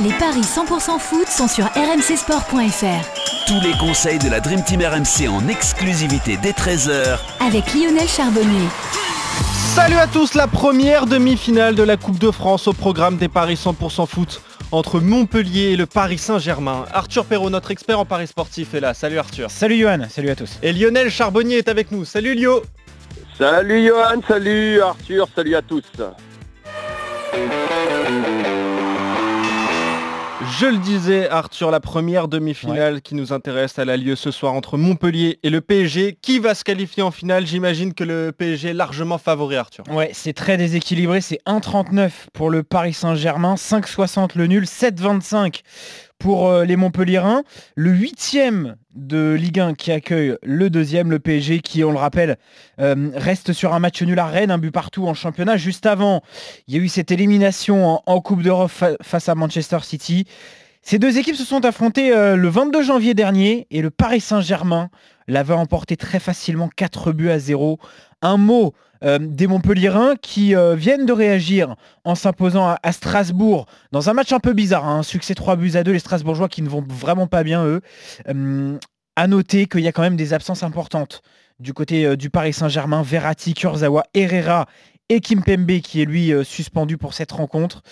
Les paris 100% foot sont sur rmcsport.fr. Tous les conseils de la Dream Team RMC en exclusivité dès 13h avec Lionel Charbonnier. Salut à tous, la première demi-finale de la Coupe de France au programme des paris 100% foot entre Montpellier et le Paris Saint-Germain. Arthur Perrault, notre expert en paris sportif, est là. Salut Arthur. Salut Johan, salut à tous. Et Lionel Charbonnier est avec nous. Salut Lio. Salut Johan, salut Arthur, salut à tous. Je le disais, Arthur, la première demi-finale qui nous intéresse, elle a lieu ce soir entre Montpellier et le PSG. Qui va se qualifier en finale? J'imagine que le PSG est largement favori, Arthur. Ouais, c'est très déséquilibré. C'est 1,39 pour le Paris Saint-Germain, 5,60 le nul, 7,25 pour euh, les Montpellierins. Le huitième de Ligue 1 qui accueille le deuxième, le PSG, qui, on le rappelle, euh, reste sur un match nul à Rennes, un but partout en championnat. Juste avant, il y a eu cette élimination en, Coupe d'Europe face à Manchester City. Ces deux équipes se sont affrontées euh, le 22 janvier dernier et le Paris Saint-Germain l'avait emporté très facilement 4 buts à 0. Un mot euh, des Montpellierins qui euh, viennent de réagir en s'imposant à, Strasbourg dans un match un peu bizarre, hein. un succès 3 buts à 2, les Strasbourgeois qui ne vont vraiment pas bien eux. Euh, à noter qu'il y a quand même des absences importantes du côté du Paris Saint-Germain, Verratti, Kurzawa, Herrera et Kimpembe qui est lui suspendu pour cette rencontre.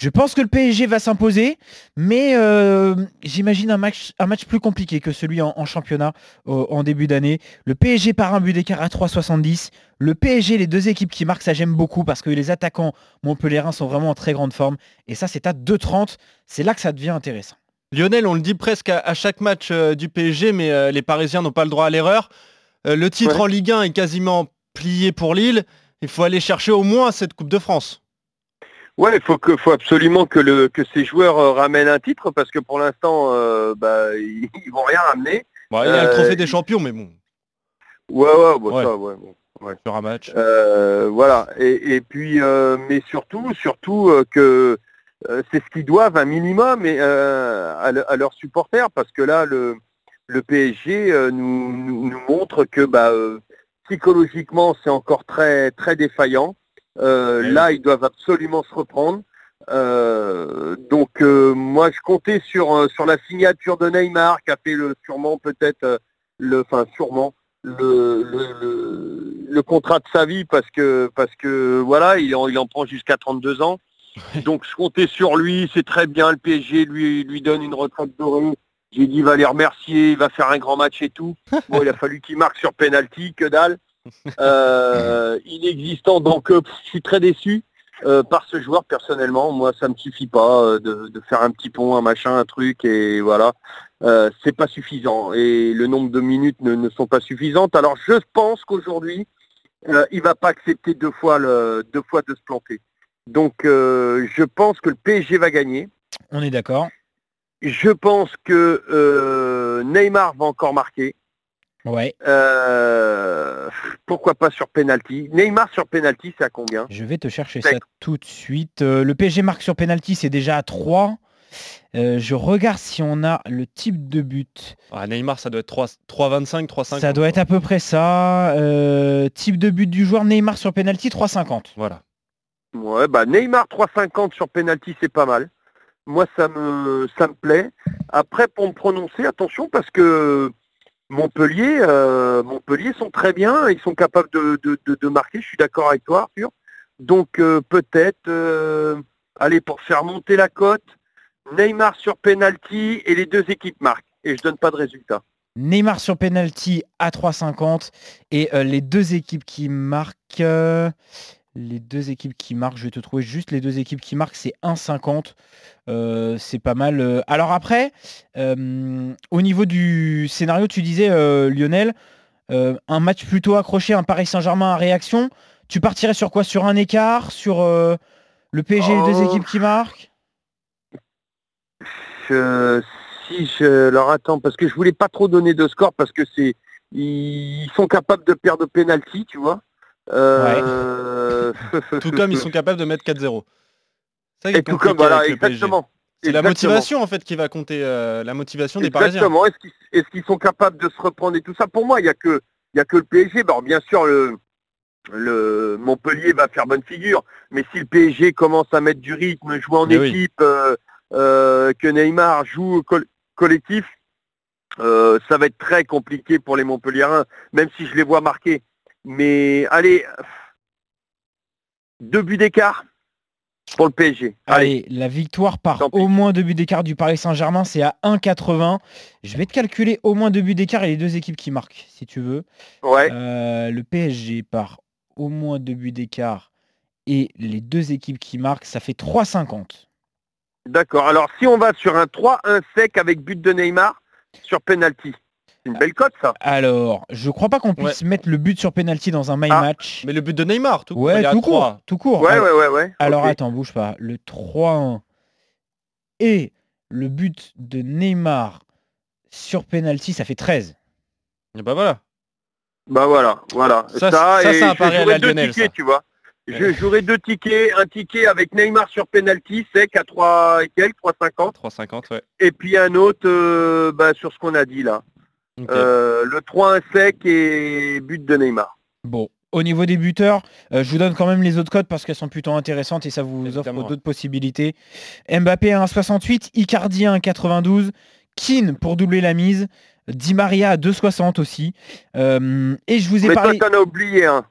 Je pense que le PSG va s'imposer, mais euh, j'imagine un match, un match plus compliqué que celui en, championnat en début d'année. Le PSG par un but d'écart à 3,70. Le PSG, les deux équipes qui marquent, ça j'aime beaucoup parce que les attaquants montpelliérains sont vraiment en très grande forme. Et ça, c'est à 2,30. C'est là que ça devient intéressant. Lionel, on le dit presque à, chaque match euh, du PSG, mais euh, les Parisiens n'ont pas le droit à l'erreur. le titre en Ligue 1 est quasiment plié pour Lille. Il faut aller chercher au moins cette Coupe de France. Ouais, il faut que, faut absolument que le que ces joueurs euh, ramènent un titre parce que pour l'instant, euh, bah, ils, vont rien ramener. il y a le trophée des champions, mais bon. Ouais, ouais, bon, Ça, ouais, ouais. Sur un match. Euh, voilà. Et, puis, mais surtout, surtout que c'est ce qu'ils doivent un minimum et, à, leurs supporters parce que là, le, le PSG nous, nous, montre que bah, psychologiquement, c'est encore très très défaillant. Euh, là, ils doivent absolument se reprendre. Euh, donc euh, moi je comptais sur sur la signature de Neymar qui a fait le sûrement peut-être le enfin sûrement le, le, contrat de sa vie parce que parce que voilà il en, il en prend jusqu'à 32 ans. Donc je comptais sur lui c'est très bien le PSG lui lui donne une retraite dorée. J'ai dit il va les remercier il va faire un grand match et tout. Bon il a fallu qu'il marque sur penalty que dalle euh, inexistant. Donc euh, je suis très déçu euh, par ce joueur personnellement. Moi, ça me suffit pas de, faire un petit pont, un machin, un truc, et voilà. c'est pas suffisant. Et le nombre de minutes ne, sont pas suffisantes. Alors je pense qu'aujourd'hui, il va pas accepter deux fois, le, deux fois de se planter. Donc je pense que le PSG va gagner. On est d'accord. Je pense que Neymar va encore marquer. Ouais. Euh, pourquoi pas sur penalty? Neymar sur penalty, c'est à combien? Je vais te chercher ça tout de suite. Euh, le PSG marque sur penalty, c'est déjà à 3. Euh, je regarde si on a le type de but. Ah, Neymar, ça doit être 3,25, 3,50. Ça doit être à peu près ça. type de but du joueur Neymar sur penalty, 3,50. Voilà. Ouais, bah Neymar 3,50 sur penalty, c'est pas mal. Moi, ça me, ça me plaît. Après, pour me prononcer, attention, parce que Montpellier, euh, Montpellier sont très bien, ils sont capables de, marquer, je suis d'accord avec toi Arthur. Donc euh, peut-être euh, aller pour faire monter la cote, Neymar sur penalty et les deux équipes marquent. Et je donne pas de résultat. Neymar sur penalty à 3,50 et les deux équipes qui marquent les deux équipes qui marquent, je vais te trouver juste les deux équipes qui marquent, c'est 1,50. Euh, c'est pas mal. Euh. Alors après, euh, au niveau du scénario, tu disais, Lionel, un match plutôt accroché, un Paris Saint-Germain à réaction. Tu partirais sur quoi? Sur un écart? Sur le PSG, les deux équipes qui marquent? Si je leur attends, parce que je voulais pas trop donner de score, parce que c'est ils sont capables de perdre penalty, tu vois. Euh, tout comme ils sont capables de mettre 4-0. Et tout comme, voilà, exactement. C'est la motivation en fait qui va compter, euh, la motivation des Parisiens. Exactement. Est-ce qu'ils sont capables de se reprendre et tout ça? Pour moi, il n'y a que il a que le PSG. Bon, bien sûr, le, le Montpellier va faire bonne figure, mais si le PSG commence à mettre du rythme, jouer en équipe, euh, euh, que Neymar joue col- collectif, euh, ça va être très compliqué pour les Montpelliérains, même si je les vois marquer. Mais allez, deux buts d'écart pour le PSG. Allez, Allez, la victoire par au moins deux buts d'écart du Paris Saint-Germain, c'est à 1,80. Je vais te calculer au moins deux buts d'écart et les deux équipes qui marquent, si tu veux. ouais. Euh, le PSG par au moins deux buts d'écart et les deux équipes qui marquent, ça fait 3,50. D'accord. Alors si on va sur un 3-1 sec avec but de Neymar sur penalty, une belle cote ça. Alors, je crois pas qu'on puisse mettre le but sur penalty dans un my Ah, match. Mais le but de Neymar, tout ouais, est à tout court, tout court. Ouais, Alors- ouais, ouais, ouais. Alors attends, bouge pas. Le 3-1 et le but de Neymar sur penalty, ça fait 13. Et bah voilà. Bah voilà, voilà. Ça, ça, et c'est un je jouerai deux Lionel, tickets, ça. tu vois. Je jouerai deux tickets, un ticket avec Neymar sur penalty sec à 3 et quelques, 3,50. 3,50, ouais. Et puis un autre euh, bah, sur ce qu'on a dit là. Euh, le 3-1 sec et but de Neymar. Bon, au niveau des buteurs, euh, je vous donne quand même les autres codes parce qu'elles sont plutôt intéressantes et ça vous offre d'autres possibilités. Mbappé à 1,68, Icardi à 1,92, Keane pour doubler la mise, Di Maria à 2,60 aussi. Euh, et je vous ai Mais toi parlé... t'en as oublié un.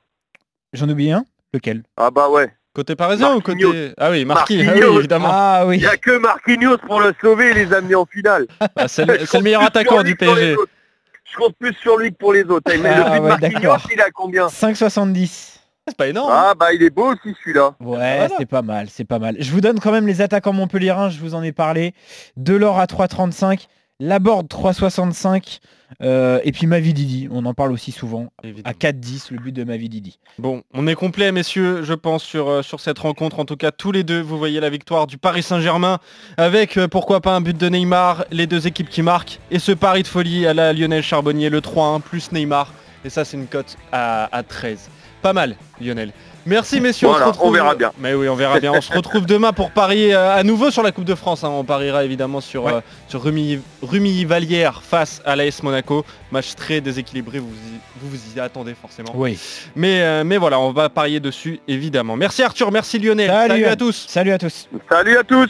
J'en ai oublié un Lequel? Ah bah ouais. Côté parisien ou côté... Ah oui, Marquis, ah Marquinhos. oui, évidemment. Ah Il oui. n'y a que Marquinhos pour le sauver et les amener en finale. Ah, c'est le, Je c'est le compte meilleur attaquant du PSG. Je compte plus sur lui que pour les autres. Mais Ah le but de ouais, Marquinhos, d'accord. il a combien 5,70. C'est pas énorme. Ah bah il est beau aussi celui-là. Ouais, voilà. c'est pas mal, c'est pas mal. Je vous donne quand même les attaquants montpelliérains, je vous en ai parlé. Delors à 3,35, Laborde 3,65, euh, et puis Mavididi, on en parle aussi souvent. Évidemment. À 4,10 le but de Mavididi. Bon, on est complet, messieurs, je pense, sur, euh, sur cette rencontre. En tout cas, tous les deux, vous voyez la victoire du Paris Saint-Germain avec, euh, pourquoi pas, un but de Neymar, les deux équipes qui marquent, et ce pari de folie à la Lionel Charbonnier, le 3-1 plus Neymar. Et ça, c'est une cote à, à 13. Pas mal, Lionel. Merci, messieurs. Voilà, se retrouve- on verra bien. Mais oui, on verra bien. On se retrouve demain pour parier euh, à nouveau sur la Coupe de France. hein. On pariera évidemment sur, Ouais. euh, sur Rumi, Rumi Vallière face à l'AS Monaco. Match très déséquilibré, vous y- vous, vous y attendez forcément. Oui. Mais, euh, mais voilà, on va parier dessus évidemment. Merci Arthur, merci Lionel. Salut Salut à- à tous. Salut à tous. Salut à tous